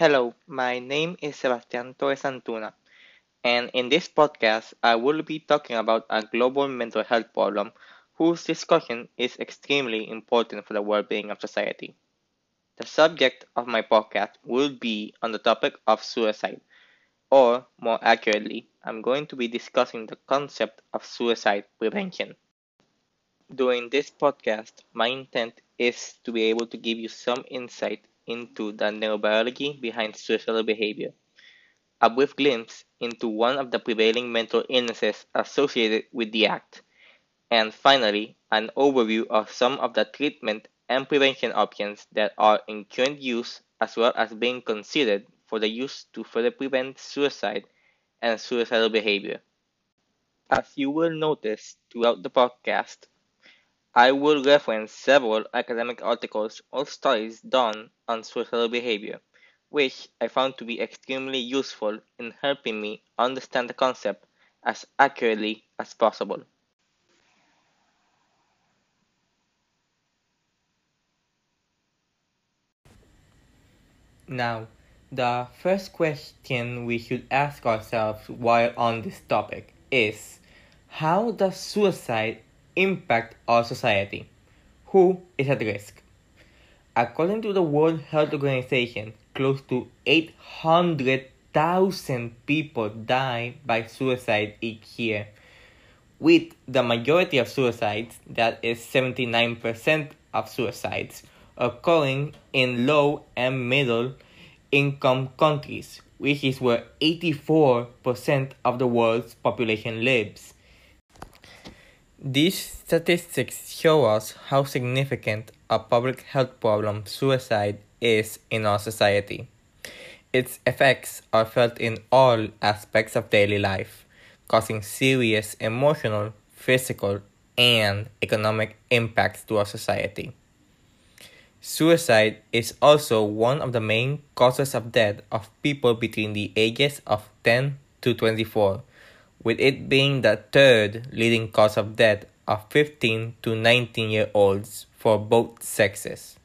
Hello, my name is Sebastian Torres Antuna, and in this podcast, I will be talking about a global mental health problem whose discussion is extremely important for the well being of society. The subject of my podcast will be on the topic of suicide, or more accurately, I'm going to be discussing the concept of suicide prevention. During this podcast, my intent is to be able to give you some insight into the neurobiology behind suicidal behavior, a brief glimpse into one of the prevailing mental illnesses associated with the act, and finally, an overview of some of the treatment and prevention options that are in current use as well as being considered for the use to further prevent suicide and suicidal behavior. As you will notice throughout the podcast, I will reference several academic articles or studies done on suicidal behavior, which I found to be extremely useful in helping me understand the concept as accurately as possible. Now, the first question we should ask ourselves while on this topic is how does suicide impact our society? Who is at risk? According to the World Health Organization, close to 800,000 people die by suicide each year, with the majority of suicides, that is 79% of suicides, occurring in low and middle income countries, which is where 84% of the world's population lives. These statistics show us how significant a public health problem suicide is in our society. Its effects are felt in all aspects of daily life, causing serious emotional, physical, and economic impacts to our society. Suicide is also one of the main causes of death of people between the ages of 10 to 24, with it being the third leading cause of death of 15 to 19 year olds for both sexes.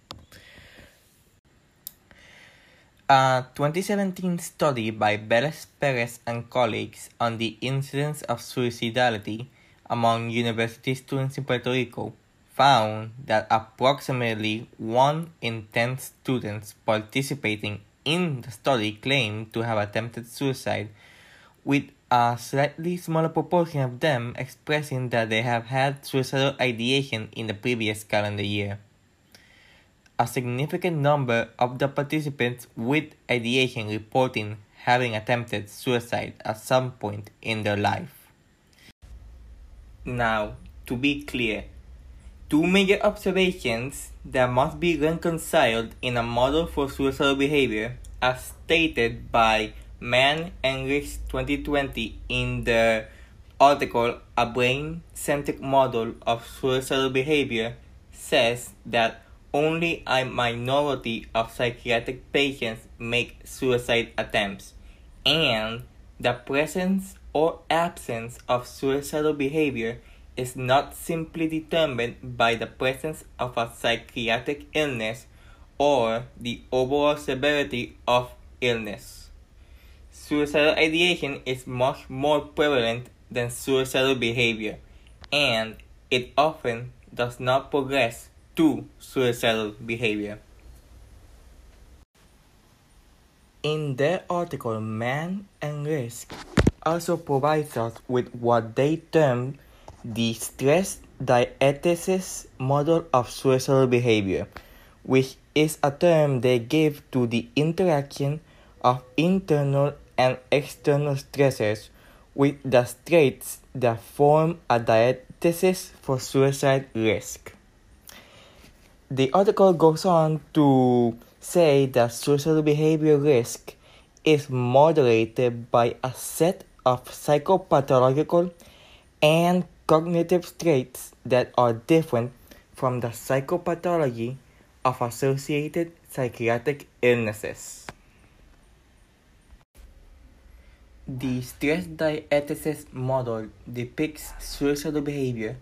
A 2017 study by Velez Perez and colleagues on the incidence of suicidality among university students in Puerto Rico found that approximately 1 in 10 students participating in the study claimed to have attempted suicide, with a slightly smaller proportion of them expressing that they have had suicidal ideation in the previous calendar year. A significant number of the participants with ideation reporting having attempted suicide at some point in their life. Now, to be clear, two major observations that must be reconciled in a model for suicidal behavior as stated by Mann and Rizk 2020 in the article A Brain Centric Model of Suicidal Behavior says that only a minority of psychiatric patients make suicide attempts, and the presence or absence of suicidal behavior is not simply determined by the presence of a psychiatric illness or the overall severity of illness. Suicidal ideation is much more prevalent than suicidal behavior, and it often does not progress to suicidal behavior. In their article, Mann and Rizk also provides us with what they term the stress diathesis model of suicidal behavior, which is a term they give to the interaction of internal and external stressors with the traits that form a diathesis for suicide risk. The article goes on to say that suicidal behavior risk is moderated by a set of psychopathological and cognitive traits that are different from the psychopathology of associated psychiatric illnesses. The stress diathesis model depicts suicidal behavior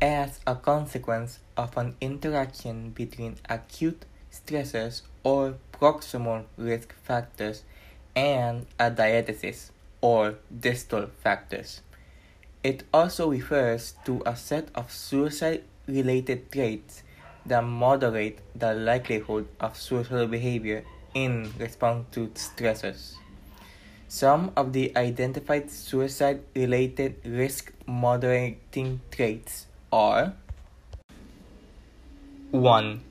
as a consequence of an interaction between acute stressors or proximal risk factors, and a diathesis or distal factors. It also refers to a set of suicide related traits that moderate the likelihood of suicidal behavior in response to stressors. Some of the identified suicide related risk moderating traits are 1.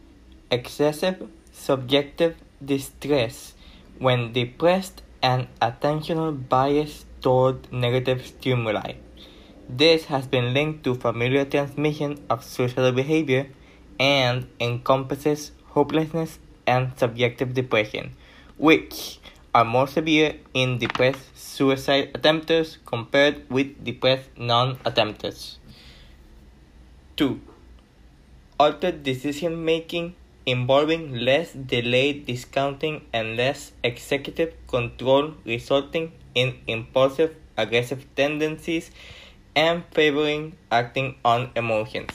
Excessive subjective distress when depressed and attentional bias toward negative stimuli. This has been linked to familial transmission of suicidal behavior and encompasses hopelessness and subjective depression, which are more severe in depressed suicide attempters compared with depressed non-attempters. 2. Altered decision making involving less delayed discounting and less executive control resulting in impulsive aggressive tendencies and favoring acting on emotions.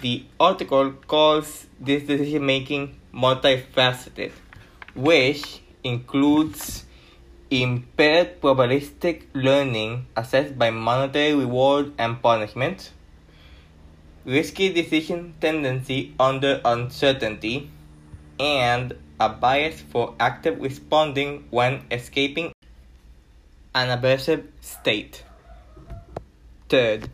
The article calls this decision making multifaceted, which includes impaired probabilistic learning assessed by monetary reward and punishment, risky decision tendency under uncertainty, and a bias for active responding when escaping an aversive state. Third,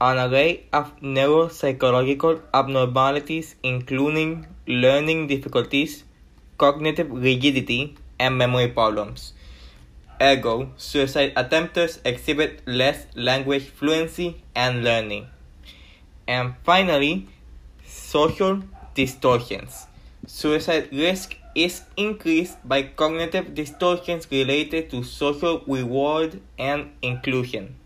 an array of neuropsychological abnormalities including learning difficulties, cognitive rigidity, and memory problems. Ergo, suicide attempters exhibit less language fluency and learning. And finally, social distortions. Suicide risk is increased by cognitive distortions related to social reward and inclusion.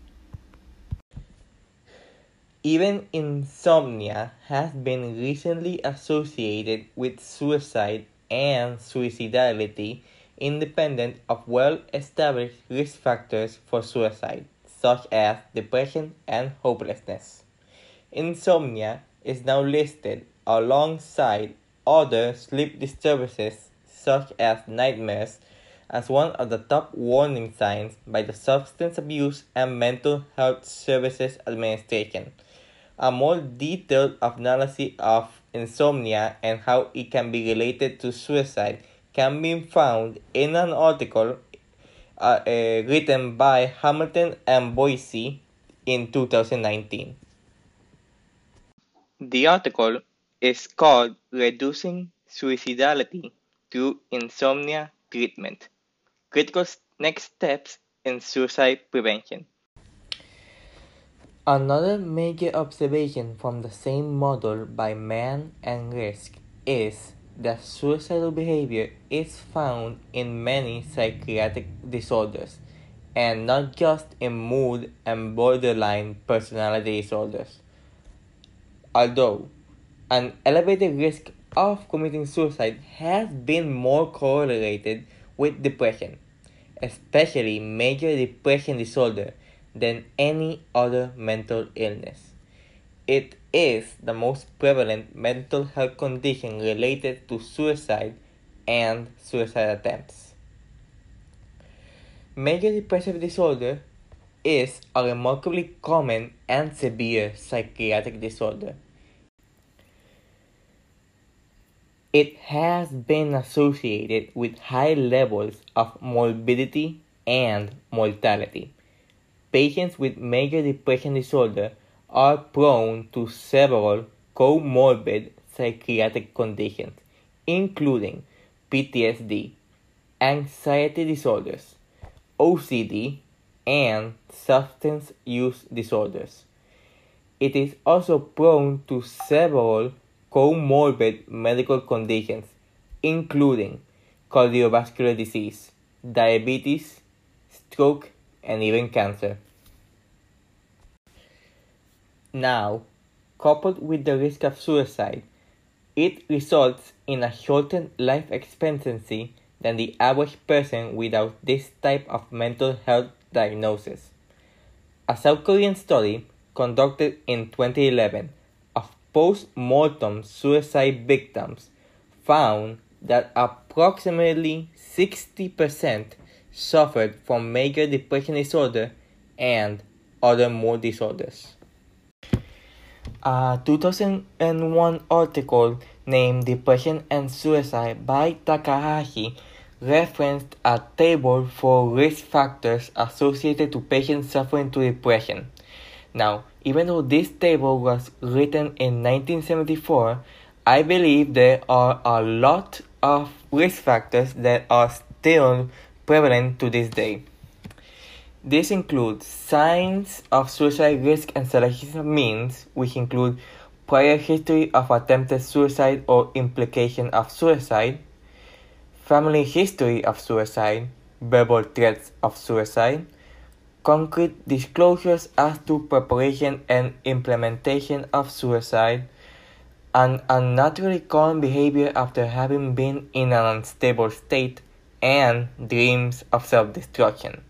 Even insomnia has been recently associated with suicide and suicidality independent of well established risk factors for suicide, such as depression and hopelessness. Insomnia is now listed alongside other sleep disturbances, such as nightmares, as one of the top warning signs by the Substance Abuse and Mental Health Services Administration a more detailed analysis of insomnia and how it can be related to suicide can be found in an article uh, uh, written by Hamilton and Boyce in 2019. The article is called Reducing Suicidality Through Insomnia Treatment Critical Next Steps in Suicide Prevention. Another major observation from the same model by Mann and Rizk is that suicidal behavior is found in many psychiatric disorders, and not just in mood and borderline personality disorders. Although an elevated risk of committing suicide has been more correlated with depression, especially major depression disorder than any other mental illness. It is the most prevalent mental health condition related to suicide and suicide attempts. Major depressive disorder is a remarkably common and severe psychiatric disorder. It has been associated with high levels of morbidity and mortality. Patients with major depression disorder are prone to several comorbid psychiatric conditions, including PTSD, anxiety disorders, OCD, and substance use disorders. It is also prone to several comorbid medical conditions, including cardiovascular disease, diabetes, stroke, and even cancer. Now, coupled with the risk of suicide, it results in a shortened life expectancy than the average person without this type of mental health diagnosis. A South Korean study conducted in 2011 of post mortem suicide victims found that approximately 60% suffered from major depression disorder and other mood disorders. A 2001 article named Depression and Suicide by Takahashi referenced a table for risk factors associated to patients suffering to depression. Now, even though this table was written in 1974, I believe there are a lot of risk factors that are still prevalent to this day. This includes signs of suicide risk and selection means, which include prior history of attempted suicide or implication of suicide, family history of suicide, verbal threats of suicide, concrete disclosures as to preparation and implementation of suicide, and unnaturally calm behavior after having been in an unstable state, and dreams of self destruction.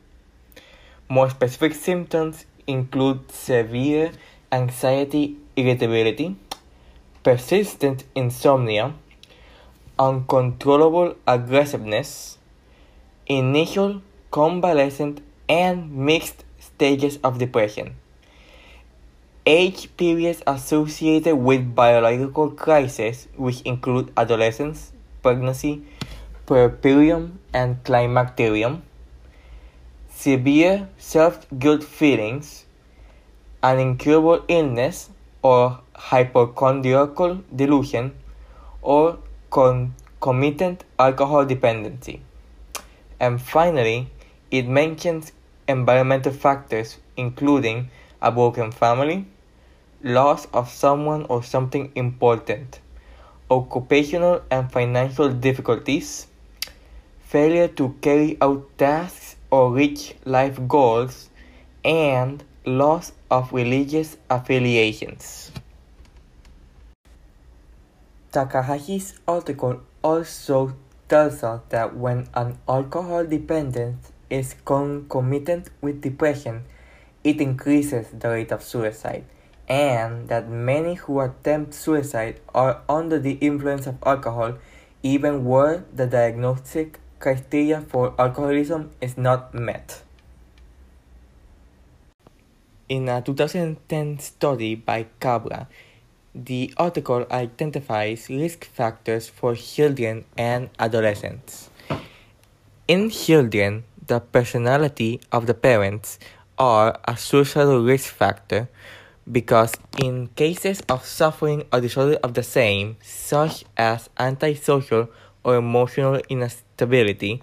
More specific symptoms include severe anxiety irritability, persistent insomnia, uncontrollable aggressiveness, initial, convalescent, and mixed stages of depression. Age periods associated with biological crises, which include adolescence, pregnancy, puerperium, and climacterium, severe self guilt feelings, an incurable illness or hypochondriacal delusion, or concomitant alcohol dependency. And finally, it mentions environmental factors including a broken family, loss of someone or something important, occupational and financial difficulties, failure to carry out tasks or reach life goals, and loss of religious affiliations. Takahashi's article also tells us that when an alcohol dependence is concomitant with depression, it increases the rate of suicide, and that many who attempt suicide are under the influence of alcohol even where the diagnostic criteria for alcoholism is not met. In a 2010 study by Cabra, the article identifies risk factors for children and adolescents. In children, the personality of the parents are a social risk factor because in cases of suffering a disorder of the same, such as antisocial or emotional instability,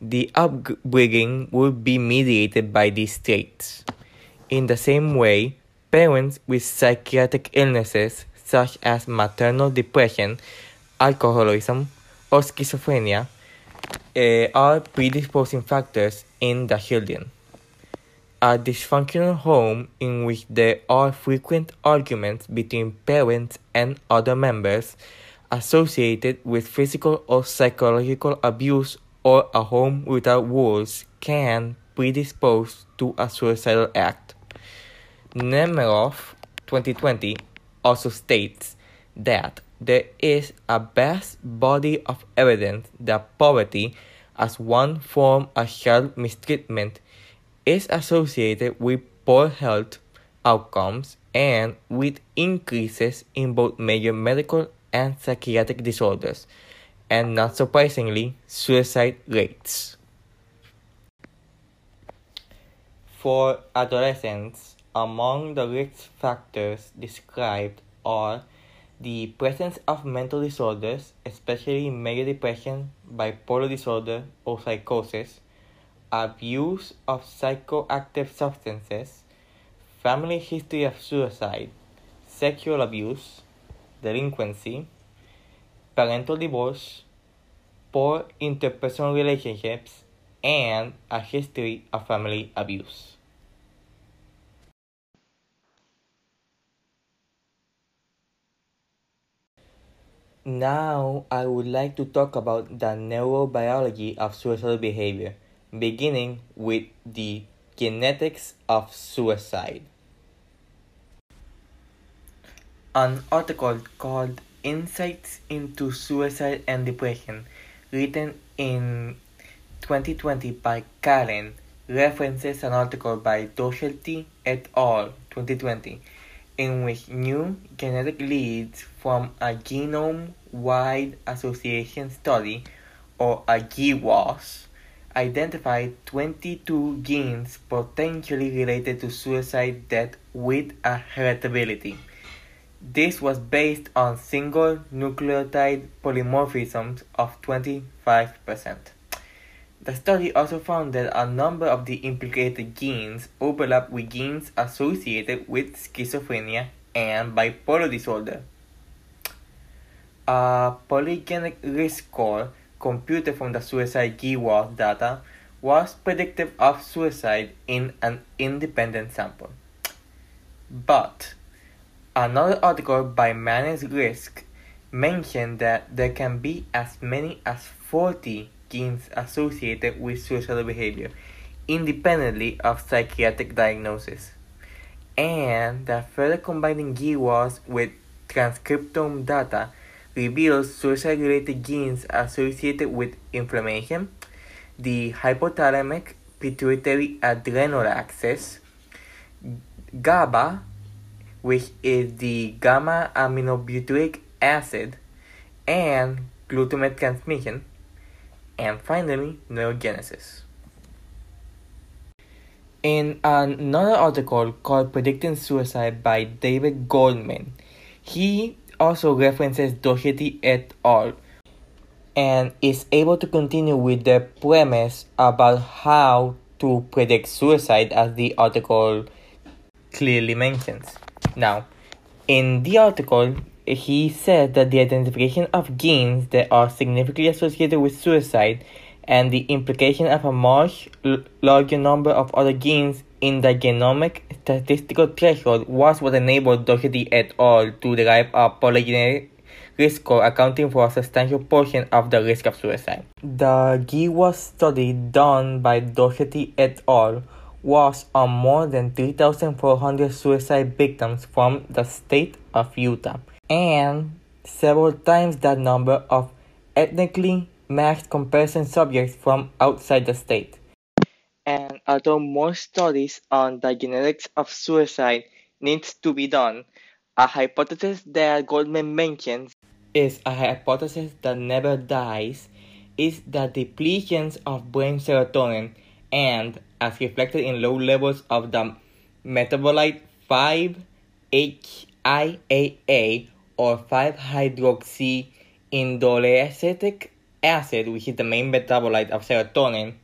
the upbringing would be mediated by these traits. In the same way, parents with psychiatric illnesses such as maternal depression, alcoholism, or schizophrenia uh, are predisposing factors in the children. A dysfunctional home in which there are frequent arguments between parents and other members associated with physical or psychological abuse or a home without walls can predispose to a suicidal act. Nemeroff 2020 also states that there is a vast body of evidence that poverty, as one form of child mistreatment, is associated with poor health outcomes and with increases in both major medical and psychiatric disorders, and not surprisingly, suicide rates. For adolescents, among the risk factors described are the presence of mental disorders, especially major depression, bipolar disorder, or psychosis, abuse of psychoactive substances, family history of suicide, sexual abuse, delinquency, parental divorce, poor interpersonal relationships, and a history of family abuse. Now I would like to talk about the neurobiology of suicidal behavior, beginning with the genetics of suicide. An article called Insights into Suicide and Depression, written in 2020 by Karen, references an article by Docherty et al. 2020, in which new genetic leads from a genome-wide association study, or a GWAS, identified 22 genes potentially related to suicide death with a heritability. This was based on single nucleotide polymorphisms of 25%. The study also found that a number of the implicated genes overlap with genes associated with schizophrenia and bipolar disorder. A polygenic risk score computed from the suicide GWAS data was predictive of suicide in an independent sample. But another article by Mann and Rizk mentioned that there can be as many as 40 genes associated with suicidal behavior independently of psychiatric diagnosis, and that further combining GWAS with transcriptome data reveals suicide-related genes associated with inflammation, the hypothalamic pituitary adrenal axis, GABA, which is the gamma aminobutyric acid, and glutamate transmission, and finally, neurogenesis. In another article called Predicting Suicide by David Goldman, he also references Docherty et al. and is able to continue with the premise about how to predict suicide as the article clearly mentions. Now, in the article, he said that the identification of genes that are significantly associated with suicide and the implication of a much larger number of other genes in the genomic statistical threshold was what enabled Docherty et al. to derive a polygenetic risk score accounting for a substantial portion of the risk of suicide. The GWAS study done by Docherty et al. Was on more than 3,400 suicide victims from the state of Utah and several times that number of ethnically matched comparison subjects from outside the state. And although more studies on the genetics of suicide needs to be done, a hypothesis that Goldman mentions is a hypothesis that never dies is that depletions of brain serotonin and as reflected in low levels of the metabolite 5-HIAA or 5-hydroxyindoleacetic acid, which is the main metabolite of serotonin,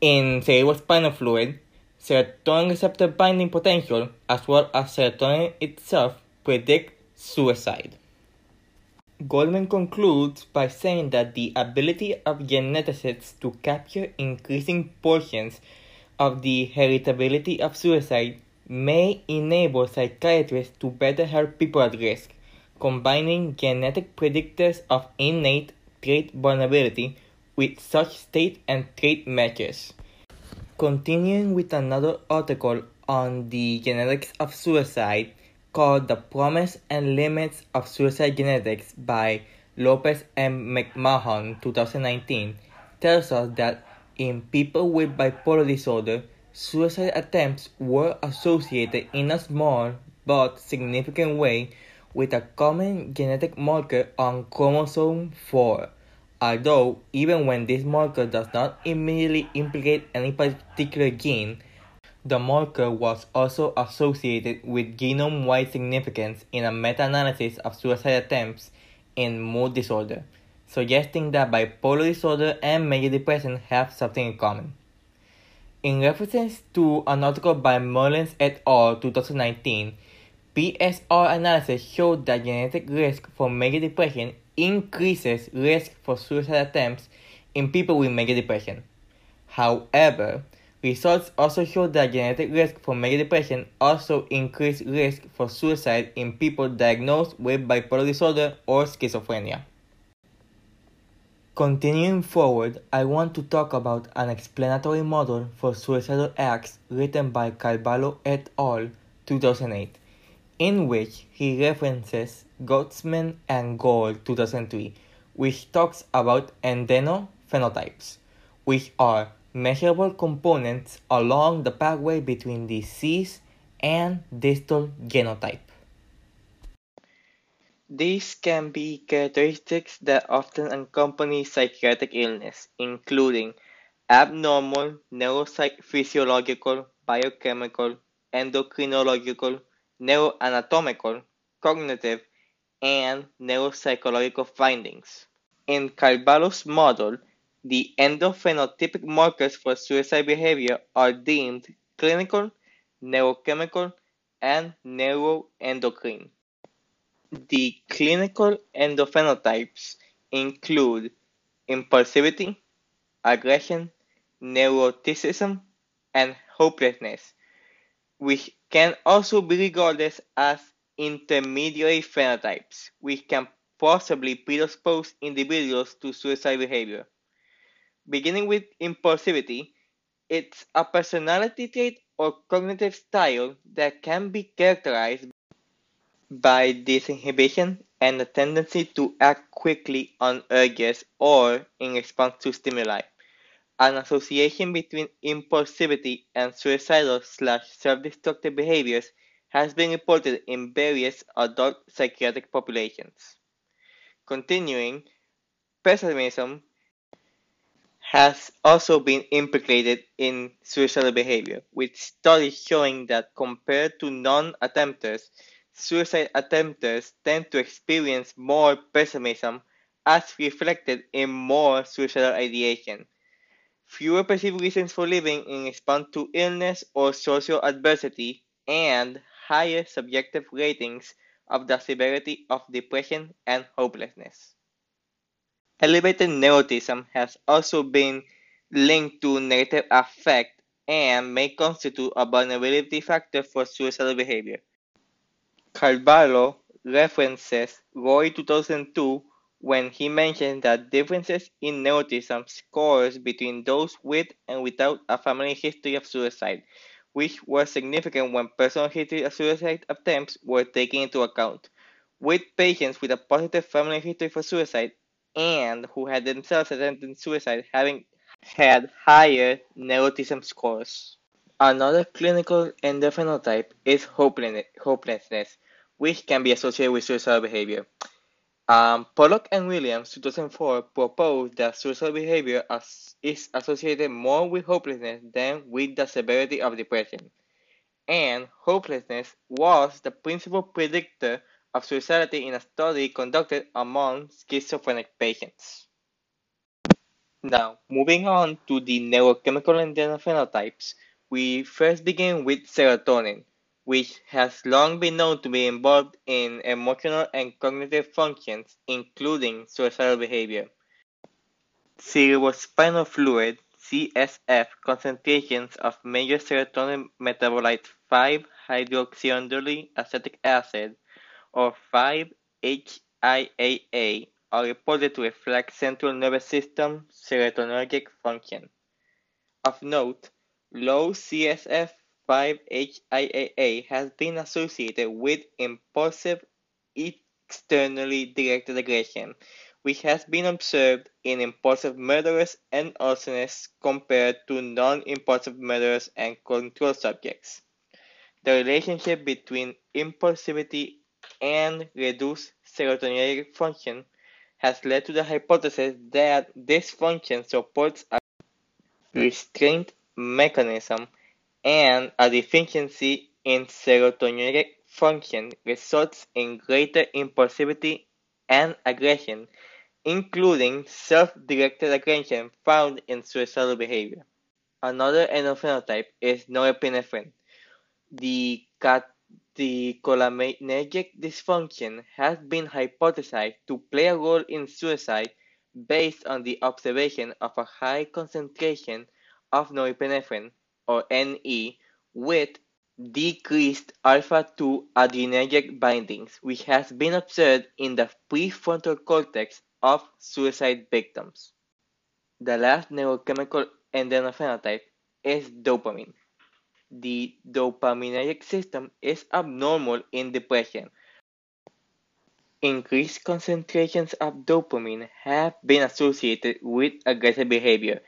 in cerebrospinal fluid, serotonin receptor binding potential, as well as serotonin itself, predict suicide. Goldman concludes by saying that the ability of geneticists to capture increasing portions of the heritability of suicide may enable psychiatrists to better help people at risk, combining genetic predictors of innate trait vulnerability with such state and trait matches. Continuing with another article on the genetics of suicide called The Promise and Limits of Suicide Genetics by Lopez and McMahon 2019 tells us that in people with bipolar disorder, suicide attempts were associated in a small but significant way with a common genetic marker on chromosome 4 Although, even when this marker does not immediately implicate any particular gene, the marker was also associated with genome-wide significance in a meta-analysis of suicide attempts in mood disorder, suggesting that bipolar disorder and major depression have something in common. In reference to an article by Merlens et al. 2019, PSR analysis showed that genetic risk for major depression increases risk for suicide attempts in people with major depression. However, results also show that genetic risk for major depression also increase risk for suicide in people diagnosed with bipolar disorder or schizophrenia. Continuing forward, I want to talk about an explanatory model for suicidal acts written by Carvalho et al. 2008, in which he references Gottesman and Gould 2003, which talks about endophenotypes, which are measurable components along the pathway between disease and distal genotype. These can be characteristics that often accompany psychiatric illness, including abnormal neurophysiological, biochemical, endocrinological, neuroanatomical, cognitive, and neuropsychological findings. In Carvalho's model, the endophenotypic markers for suicide behavior are deemed clinical, neurochemical, and neuroendocrine. The clinical endophenotypes include impulsivity, aggression, neuroticism, and hopelessness, which can also be regarded as intermediary phenotypes, which can possibly predispose individuals to suicide behavior. Beginning with impulsivity, it's a personality trait or cognitive style that can be characterized by disinhibition and a tendency to act quickly on urges or in response to stimuli. An association between impulsivity and suicidal slash self-destructive behaviors has been reported in various adult psychiatric populations. Continuing, pessimism has also been implicated in suicidal behavior, with studies showing that compared to non-attempters, suicide attempters tend to experience more pessimism as reflected in more suicidal ideation, fewer perceived reasons for living in response to illness or social adversity, and higher subjective ratings of the severity of depression and hopelessness. Elevated neuroticism has also been linked to negative affect and may constitute a vulnerability factor for suicidal behavior. Carvalho references Roy 2002 when he mentions that differences in neuroticism scores between those with and without a family history of suicide, which were significant when personal history of suicide attempts were taken into account. With patients with a positive family history for suicide, and who had themselves attempted suicide having had higher neuroticism scores. Another clinical endophenotype is hopelessness, which can be associated with suicidal behavior. Um, Pollock and Williams, 2004, proposed that suicidal behavior as, is associated more with hopelessness than with the severity of depression. And hopelessness was the principal predictor of suicidality in a study conducted among schizophrenic patients. Now, moving on to the neurochemical endophenotypes, we first begin with serotonin, which has long been known to be involved in emotional and cognitive functions, including suicidal behavior. Cerebrospinal fluid CSF concentrations of major serotonin metabolite 5-hydroxyindoleacetic acid or 5-HIAA are reported to reflect central nervous system serotonergic function. Of note, low CSF 5-HIAA has been associated with impulsive externally directed aggression, which has been observed in impulsive murderers and arsonists compared to non-impulsive murderers and control subjects. The relationship between impulsivity and reduced serotonergic function has led to the hypothesis that this function supports a restraint mechanism and a deficiency in serotonergic function results in greater impulsivity and aggression, including self-directed aggression found in suicidal behavior. Another endophenotype is norepinephrine. The cat the cholinergic dysfunction has been hypothesized to play a role in suicide based on the observation of a high concentration of norepinephrine, or NE, with decreased alpha-2 adrenergic bindings, which has been observed in the prefrontal cortex of suicide victims. The last neurochemical endophenotype is dopamine. The dopaminergic system is abnormal in depression. Increased concentrations of dopamine have been associated with aggressive behavior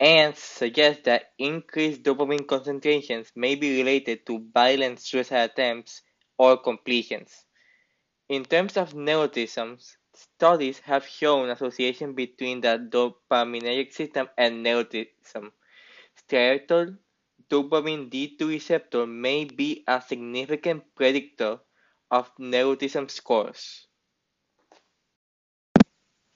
and suggest that increased dopamine concentrations may be related to violent suicide attempts or completions. In terms of neuroticism, studies have shown association between the dopaminergic system and neuroticism. Striatal dopamine D2 receptor may be a significant predictor of neuroticism scores.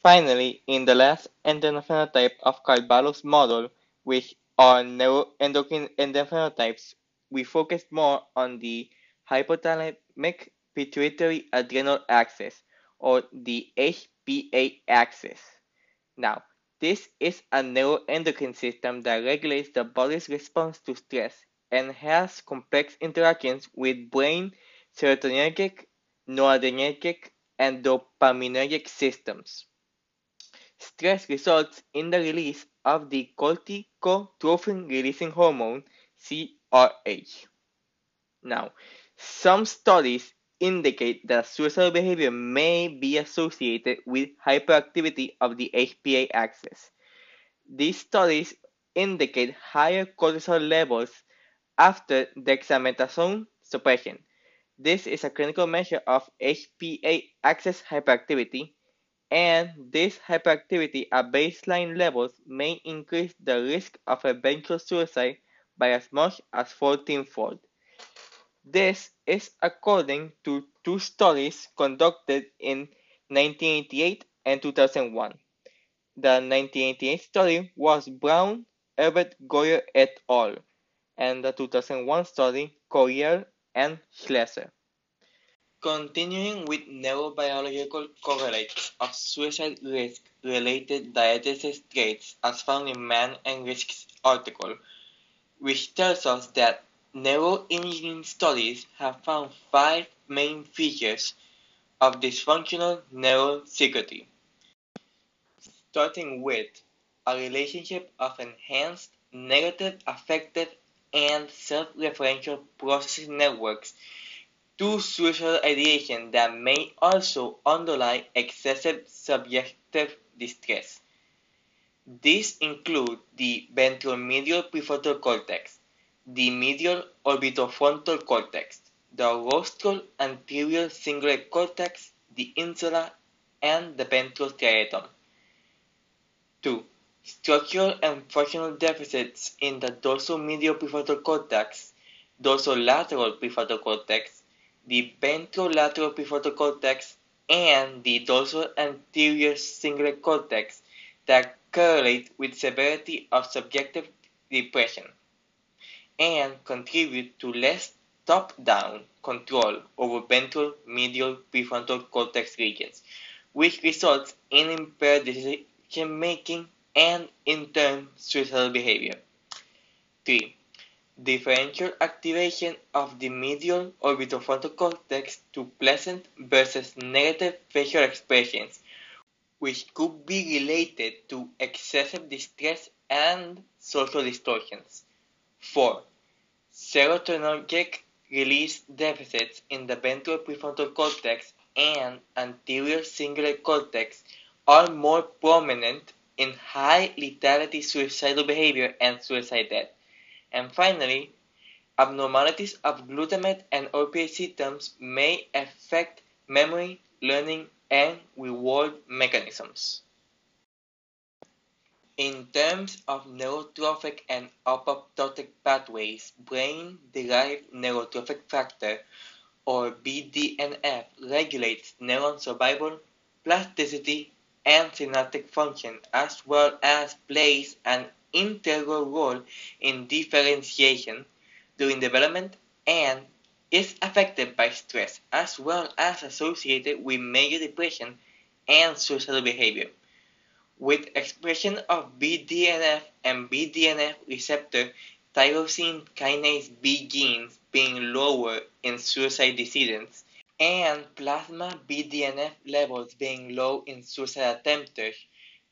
Finally, in the last endophenotype of Carvalho's model, which are neuroendocrine endophenotypes, we focused more on the hypothalamic pituitary adrenal axis, or the HPA axis. Now, this is a neuroendocrine system that regulates the body's response to stress and has complex interactions with brain serotonergic, noradrenergic, and dopaminergic systems. Stress results in the release of the corticotrophin releasing hormone, CRH. Now, some studies indicate that suicidal behavior may be associated with hyperactivity of the HPA axis. These studies indicate higher cortisol levels after dexamethasone suppression. This is a clinical measure of HPA axis hyperactivity and this hyperactivity at baseline levels may increase the risk of eventual suicide by as much as 14-fold. This is according to two studies conducted in 1988 and 2001. The 1988 study was Brown, Herbert Goyer et al., and the 2001 study Coryell and Schlesser. Continuing with neurobiological correlates of suicide risk related diathesis traits as found in Mann and Rizk's article, which tells us that neuroimaging studies have found five main features of dysfunctional neural circuitry. Starting with a relationship of enhanced negative affective and self-referential processing networks to suicidal ideation that may also underlie excessive subjective distress. These include the ventromedial prefrontal cortex, the medial orbitofrontal cortex, the rostral anterior cingulate cortex, the insula, and the ventral striatum. 2. Structural and functional deficits in the dorsomedial prefrontal cortex, dorsolateral prefrontal cortex, the ventrolateral prefrontal cortex, and the dorsal anterior cingulate cortex that correlate with severity of subjective depression and contribute to less top-down control over ventral medial prefrontal cortex regions, which results in impaired decision-making and, in turn, suicidal behavior. 3 differential activation of the medial orbitofrontal cortex to pleasant versus negative facial expressions, which could be related to excessive distress and social distortions. 4. Serotonergic release deficits in the ventral prefrontal cortex and anterior cingulate cortex are more prominent in high lethality suicidal behavior and suicide death. And finally, abnormalities of glutamate and opiate systems may affect memory, learning, and reward mechanisms. In terms of neurotrophic and apoptotic pathways, brain-derived neurotrophic factor or BDNF regulates neuron survival, plasticity, and synaptic function as well as plays an integral role in differentiation during development and is affected by stress as well as associated with major depression and suicidal behavior. With expression of BDNF and BDNF receptor tyrosine kinase B genes being lower in suicide decedents and plasma BDNF levels being low in suicide attempters,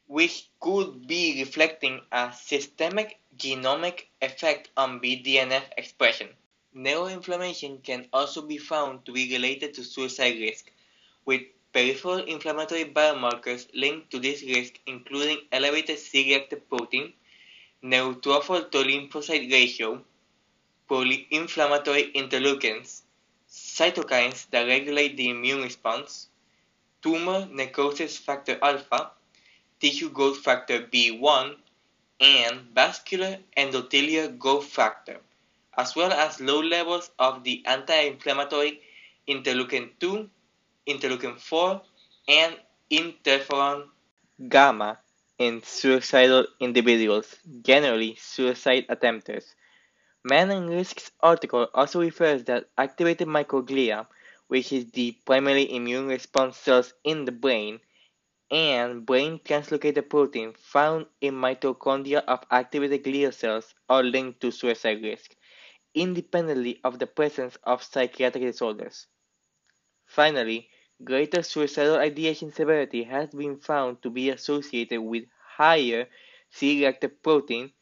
which could be reflecting a systemic genomic effect on BDNF expression. Neuroinflammation can also be found to be related to suicide risk, with peripheral inflammatory biomarkers linked to this risk including elevated C-reactive protein, neutrophil to lymphocyte ratio, pro-inflammatory interleukins, cytokines that regulate the immune response, tumor necrosis factor alpha, tissue growth factor B1, and vascular endothelial growth factor, as well as low levels of the anti-inflammatory interleukin 2, interleukin 4, and interferon gamma in suicidal individuals, generally suicide attempters. Mann and Rizk's article also refers that activated microglia, which is the primary immune response cells in the brain, and brain translocated protein found in mitochondria of activated glial cells are linked to suicide risk, independently of the presence of psychiatric disorders. Finally, greater suicidal ideation severity has been found to be associated with higher C-reactive protein,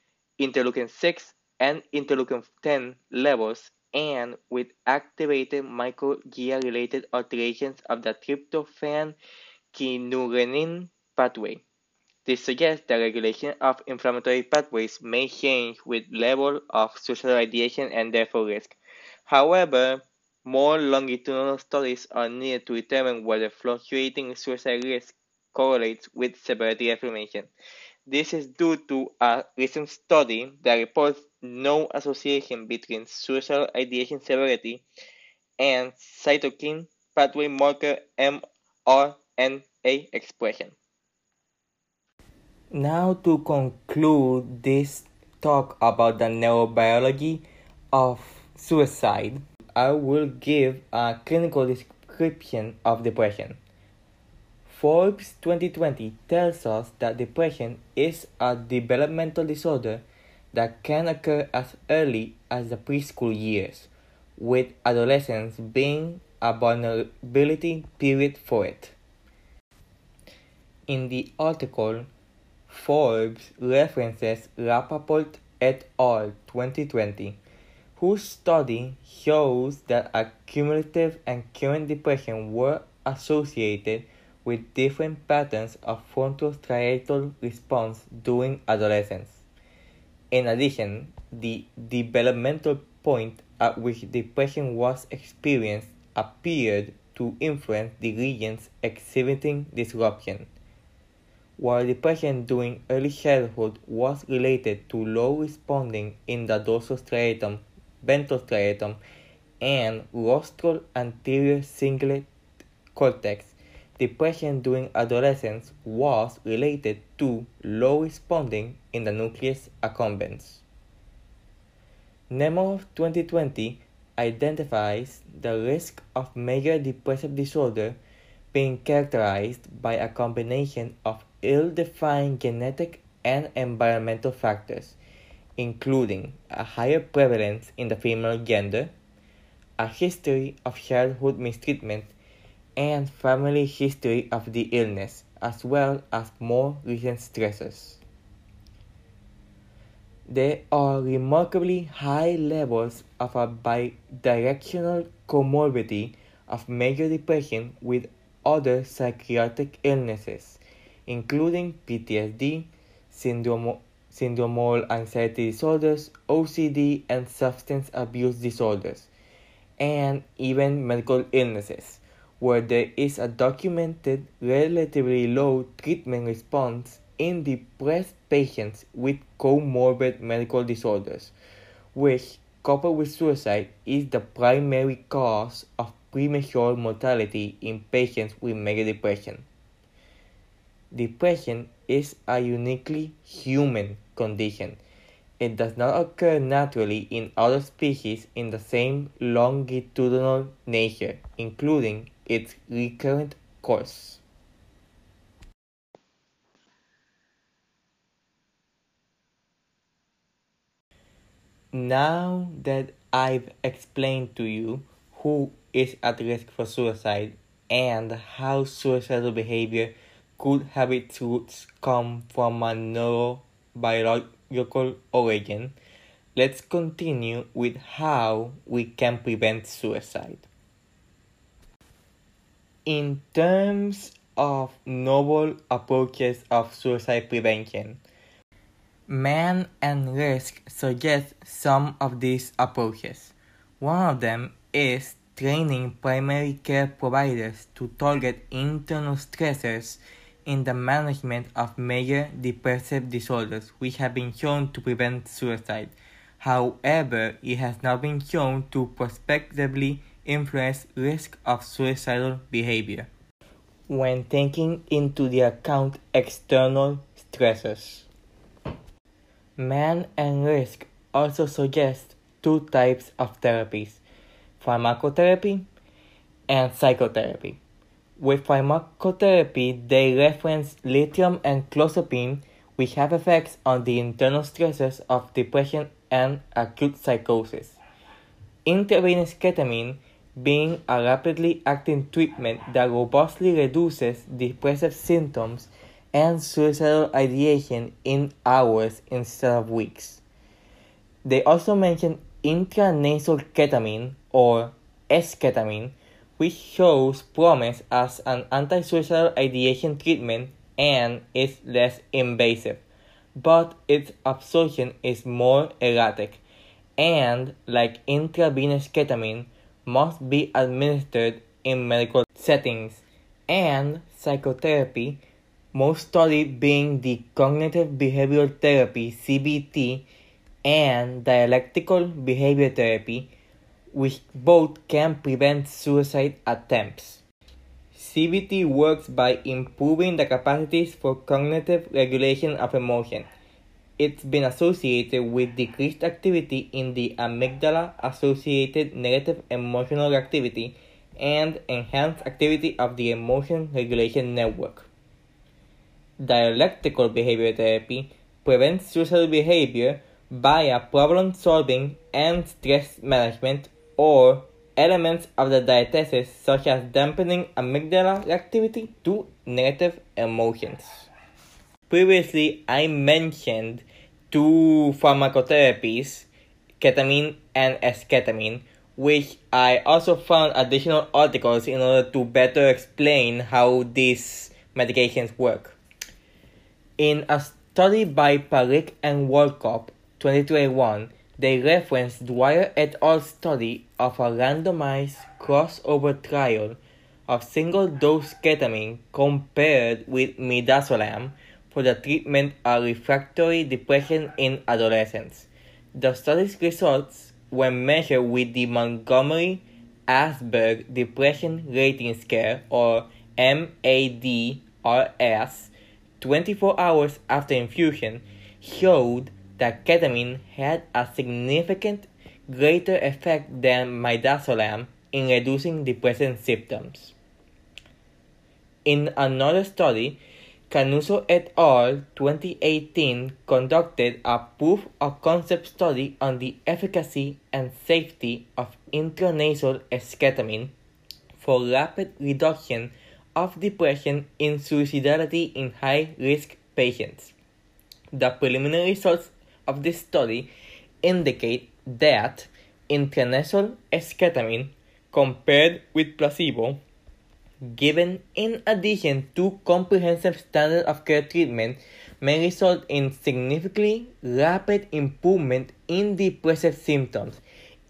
interleukin 6, and interleukin 10 levels and with activated microglia-related alterations of the tryptophan kynurenine pathway. This suggests that regulation of inflammatory pathways may change with level of suicidal ideation and therefore risk. However, more longitudinal studies are needed to determine whether fluctuating suicide risk correlates with severity of. This is due to a recent study that reports no association between suicidal ideation severity and cytokine pathway marker MR NA expression. Now to conclude this talk about the neurobiology of suicide, I will give a clinical description of depression. Forbes 2020 tells us that depression is a developmental disorder that can occur as early as the preschool years, with adolescence being a vulnerability period for it. In the article, Forbes references Rappaport et al. 2020, whose study shows that accumulative and current depression were associated with different patterns of frontostriatal response during adolescence. In addition, the developmental point at which depression was experienced appeared to influence the regions exhibiting disruption. While depression during early childhood was related to low responding in the dorsal striatum, ventral striatum, and rostral anterior cingulate cortex, depression during adolescence was related to low responding in the nucleus accumbens. Nemeroff 2020 identifies the risk of major depressive disorder being characterized by a combination of ill-defined genetic and environmental factors, including a higher prevalence in the female gender, a history of childhood mistreatment, and family history of the illness, as well as more recent stresses. There are remarkably high levels of a bidirectional comorbidity of major depression with other psychiatric illnesses, including PTSD, syndrome, syndromal anxiety disorders, OCD, and substance abuse disorders, and even medical illnesses, where there is a documented relatively low treatment response in depressed patients with comorbid medical disorders, which, coupled with suicide, is the primary cause of premature mortality in patients with major depression. Depression is a uniquely human condition. It does not occur naturally in other species in the same longitudinal nature, including its recurrent course. Now that I've explained to you who is at risk for suicide and how suicidal behavior could have its roots come from a neurobiological origin, let's continue with how we can prevent suicide. In terms of novel approaches of suicide prevention, Mann and Rizk suggest some of these approaches. One of them is training primary care providers to target internal stressors in the management of major depressive disorders which have been shown to prevent suicide. However, it has not been shown to prospectively influence risk of suicidal behavior. When taking into the account external stressors. Mann and Rizk also suggest two types of therapies pharmacotherapy and psychotherapy. With pharmacotherapy, they reference lithium and clozapine, which have effects on the internal stresses of depression and acute psychosis. Intravenous ketamine being a rapidly acting treatment that robustly reduces depressive symptoms and suicidal ideation in hours instead of weeks. They also mention intranasal ketamine or esketamine, which shows promise as an anti-suicidal ideation treatment and is less invasive, but its absorption is more erratic, and like intravenous ketamine, must be administered in medical settings, and psychotherapy most studied being the cognitive behavioral therapy CBT and dialectical behavior therapy, which both can prevent suicide attempts. CBT works by improving the capacities for cognitive regulation of emotion. It's been associated with decreased activity in the amygdala associated negative emotional activity and enhanced activity of the emotion regulation network. Dialectical behavior therapy prevents suicidal behavior via problem solving and stress management or elements of the diathesis such as dampening amygdala activity to negative emotions. Previously, I mentioned two pharmacotherapies, ketamine and esketamine, which I also found additional articles in order to better explain how these medications work. In a study by Parikh and Wolkoff 2021, they referenced Dwyer et al.'s study of a randomized crossover trial of single-dose ketamine compared with midazolam for the treatment of refractory depression in adolescents. The study's results were measured with the Montgomery-Åsberg Depression Rating Scale, or MADRS, 24 hours after infusion showed that ketamine had a significant greater effect than midazolam in reducing depressive symptoms. In another study, Canuso et al. 2018 conducted a proof of concept study on the efficacy and safety of intranasal esketamine for rapid reduction of depression in suicidality in high risk patients. The preliminary results of this study indicate that intranasal esketamine compared with placebo given in addition to comprehensive standard of care treatment may result in significantly rapid improvement in depressive symptoms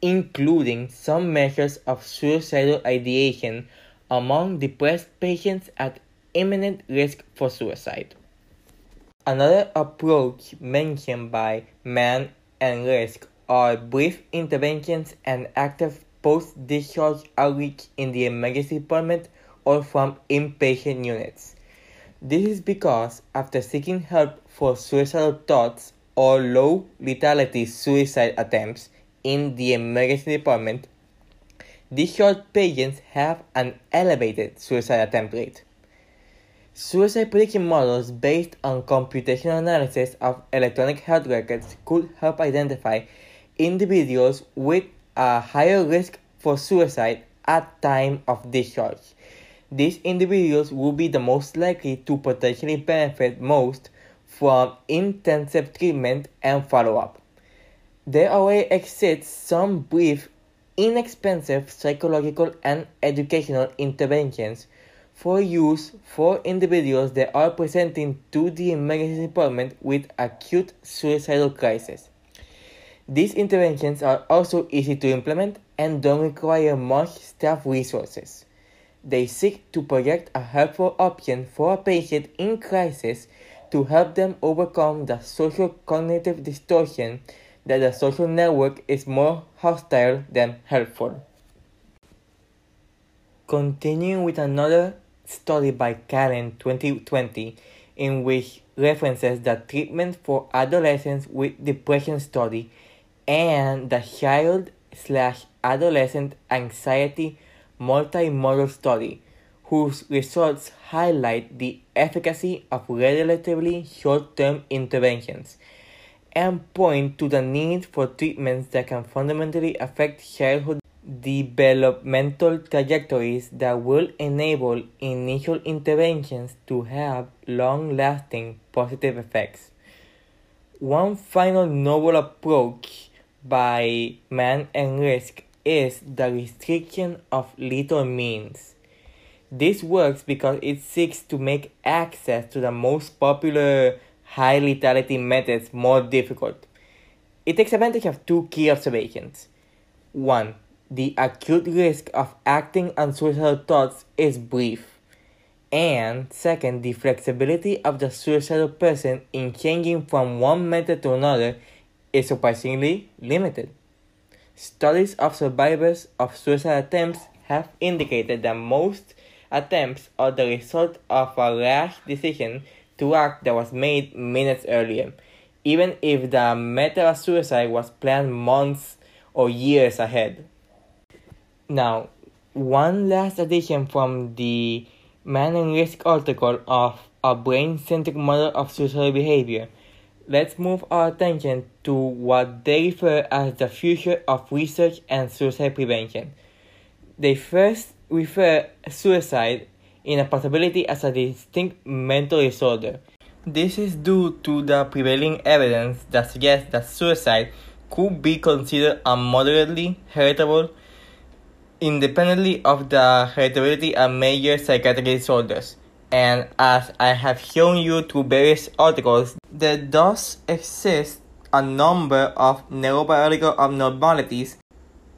including some measures of suicidal ideation among depressed patients at imminent risk for suicide. Another approach mentioned by Mann and Rizk are brief interventions and active post-discharge outreach in the emergency department or from inpatient units. This is because after seeking help for suicidal thoughts or low lethality suicide attempts in the emergency department, Discharged patients have an elevated suicide attempt rate. Suicide prediction models based on computational analysis of electronic health records could help identify individuals with a higher risk for suicide at time of discharge. these individuals will be the most likely to potentially benefit most from intensive treatment and follow up. There already exists some brief, inexpensive psychological and educational interventions for use for individuals that are presenting to the emergency department with acute suicidal crisis. These interventions are also easy to implement and don't require much staff resources. They seek to project a helpful option for a patient in crisis to help them overcome the social cognitive distortion that the social network is more hostile than helpful. Continuing with another study by Callen 2020 in which references the treatment for adolescents with depression study and the child slash adolescent anxiety multimodal study, whose results highlight the efficacy of relatively short term interventions and point to the need for treatments that can fundamentally affect childhood developmental trajectories that will enable initial interventions to have long lasting positive effects. One final novel approach by Mann and Rizk is the restriction of lethal means. This works because it seeks to make access to the most popular high lethality methods more difficult. It takes advantage of two key observations. One, the acute risk of acting on suicidal thoughts is brief. And second, the flexibility of the suicidal person in changing from one method to another is surprisingly limited. Studies of survivors of suicide attempts have indicated that most attempts are the result of a rash decision to act that was made minutes earlier, even if the method of suicide was planned months or years ahead. Now, one last addition from the Mann and Rizk article of a brain centric model of suicidal behavior let's move our attention to what they refer as the future of research and suicide prevention. They first refer suicide in a possibility as a distinct mental disorder. This is due to the prevailing evidence that suggests that suicide could be considered a moderately heritable independently of the heritability of major psychiatric disorders. And as I have shown you through various articles, there does exist a number of neurobiological abnormalities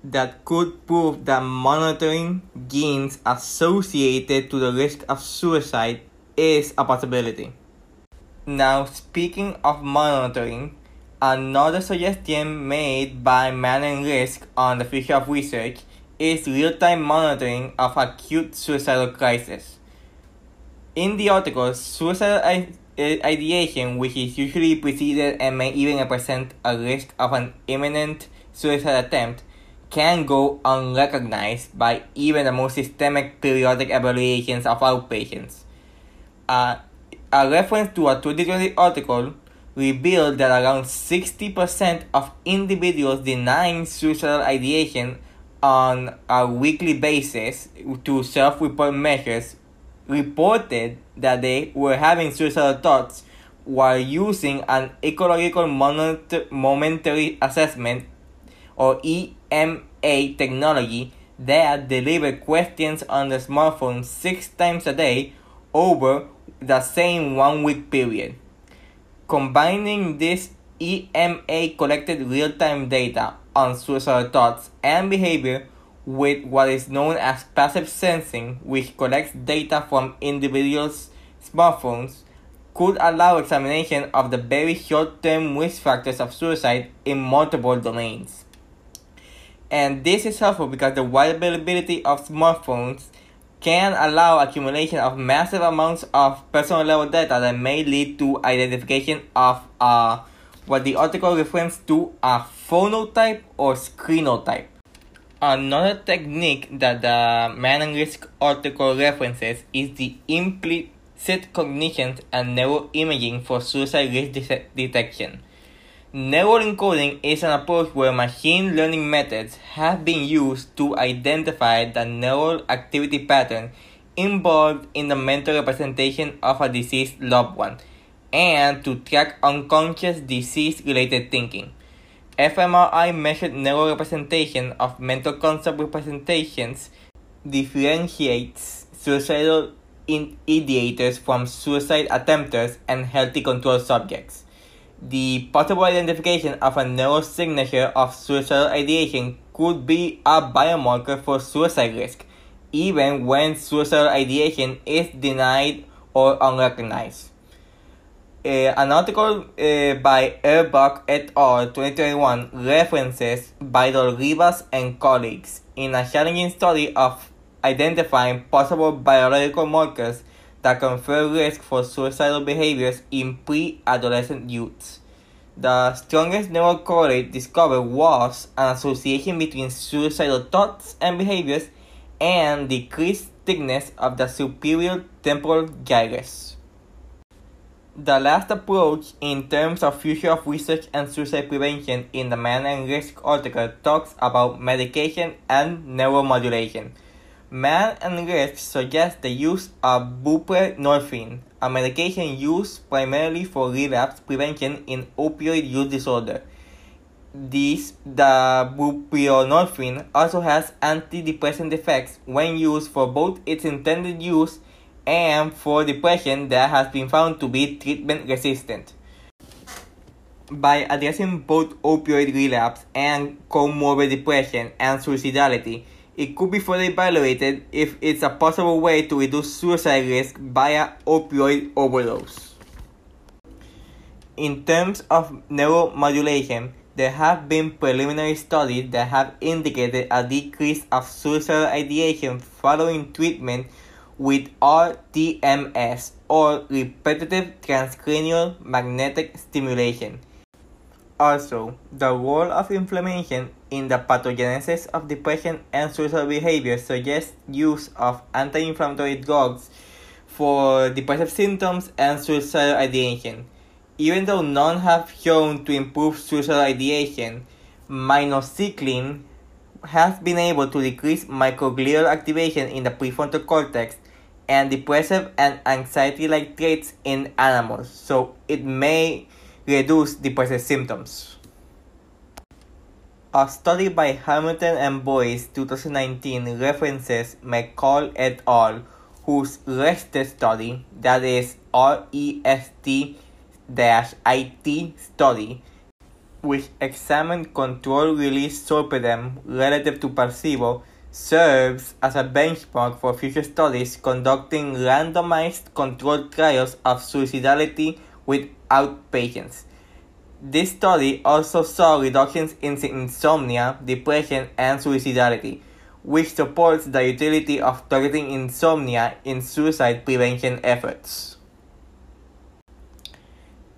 that could prove that monitoring genes associated to the risk of suicide is a possibility. Now, speaking of monitoring, another suggestion made by Mann and Rizk on the future of research is real-time monitoring of acute suicidal crisis. In the article, suicidal ideation, which is usually preceded and may even represent a risk of an imminent suicide attempt, can go unrecognized by even the most systemic periodic evaluations of outpatients. Uh, a reference to a 2020 article revealed that around 60% of individuals denying suicidal ideation on a weekly basis to self report measures reported that they were having suicidal thoughts while using an ecological momentary assessment or EMA technology that delivered questions on the smartphone six times a day over the same one week period. Combining this EMA collected real time data on suicidal thoughts and behavior with what is known as passive sensing, which collects data from individuals' smartphones, could allow examination of the very short term risk factors of suicide in multiple domains. And this is helpful because the wide availability of smartphones can allow accumulation of massive amounts of personal level data that may lead to identification of uh, what the article refers to a phonotype or screenotype. Another technique that the Mann and Rizk article references is the implicit cognition and neuroimaging for suicide risk de- detection. Neural encoding is an approach where machine learning methods have been used to identify the neural activity pattern involved in the mental representation of a deceased loved one and to track unconscious disease related thinking. fMRI measured neurorepresentation of mental concept representations differentiates suicidal ideators from suicide attempters and healthy control subjects. The possible identification of a neurosignature of suicidal ideation could be a biomarker for suicide risk, even when suicidal ideation is denied or unrecognized. Uh, an article uh, by Auerbach et al. 2021 references Vidal Ribas and colleagues in a challenging study of identifying possible biological markers that confer risk for suicidal behaviors in pre-adolescent youths. The strongest neural correlate discovered was an association between suicidal thoughts and behaviors and decreased thickness of the superior temporal gyrus. The last approach in terms of future of research and suicide prevention in the Mann and Rizk article talks about medication and neuromodulation. Mann and Rizk suggests the use of buprenorphine, a medication used primarily for relapse prevention in opioid use disorder. This, the buprenorphine also has antidepressant effects when used for both its intended use and for depression that has been found to be treatment resistant. By addressing both opioid relapse and comorbid depression and suicidality, it could be further evaluated if it's a possible way to reduce suicide risk via opioid overdose. In terms of neuromodulation, there have been preliminary studies that have indicated a decrease of suicidal ideation following treatment with RTMS or repetitive transcranial magnetic stimulation. Also, the role of inflammation in the pathogenesis of depression and suicidal behavior suggests use of anti-inflammatory drugs for depressive symptoms and suicidal ideation. Even though none have shown to improve suicidal ideation, minocycline has been able to decrease microglial activation in the prefrontal cortex and depressive and anxiety-like traits in animals, so it may reduce depressive symptoms. A study by Hamilton and Boyce 2019 references McCall et al., whose REST study, that is R-E-S-T-IT study, which examined control release zolpidem relative to placebo, serves as a benchmark for future studies conducting randomized controlled trials of suicidality without patients. This study also saw reductions in insomnia, depression, and suicidality, which supports the utility of targeting insomnia in suicide prevention efforts.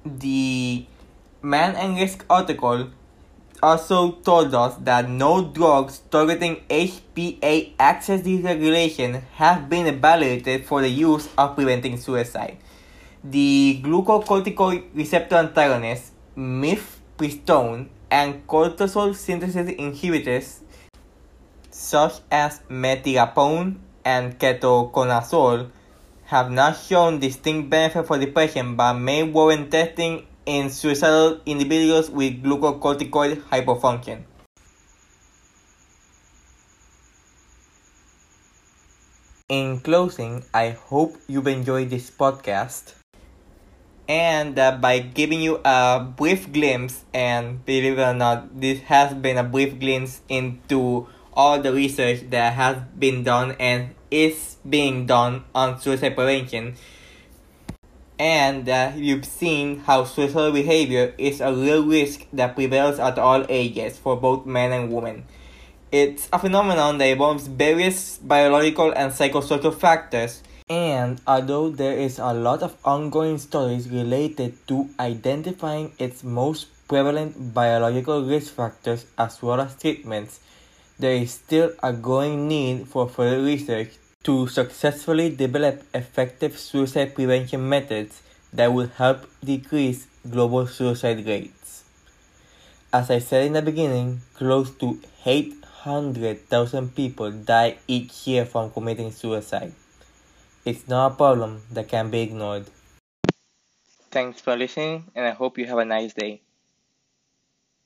The Mann and Rizk article also told us that no drugs targeting HPA axis deregulation have been evaluated for the use of preventing suicide. The glucocorticoid receptor antagonists, mifepristone, and cortisol synthesis inhibitors, such as metyrapone and ketoconazole, have not shown distinct benefit for depression but may warrant testing in suicidal individuals with glucocorticoid hypofunction. In closing, I hope you've enjoyed this podcast and uh, by giving you a brief glimpse, and believe it or not, this has been a brief glimpse into all the research that has been done and is being done on suicide prevention and you've seen how suicidal behavior is a real risk that prevails at all ages for both men and women. It's a phenomenon that involves various biological and psychosocial factors, and although there is a lot of ongoing studies related to identifying its most prevalent biological risk factors as well as treatments, there is still a growing need for further research to successfully develop effective suicide prevention methods that will help decrease global suicide rates. As I said in the beginning, close to 800,000 people die each year from committing suicide. It's not a problem that can be ignored. Thanks for listening, and I hope you have a nice day.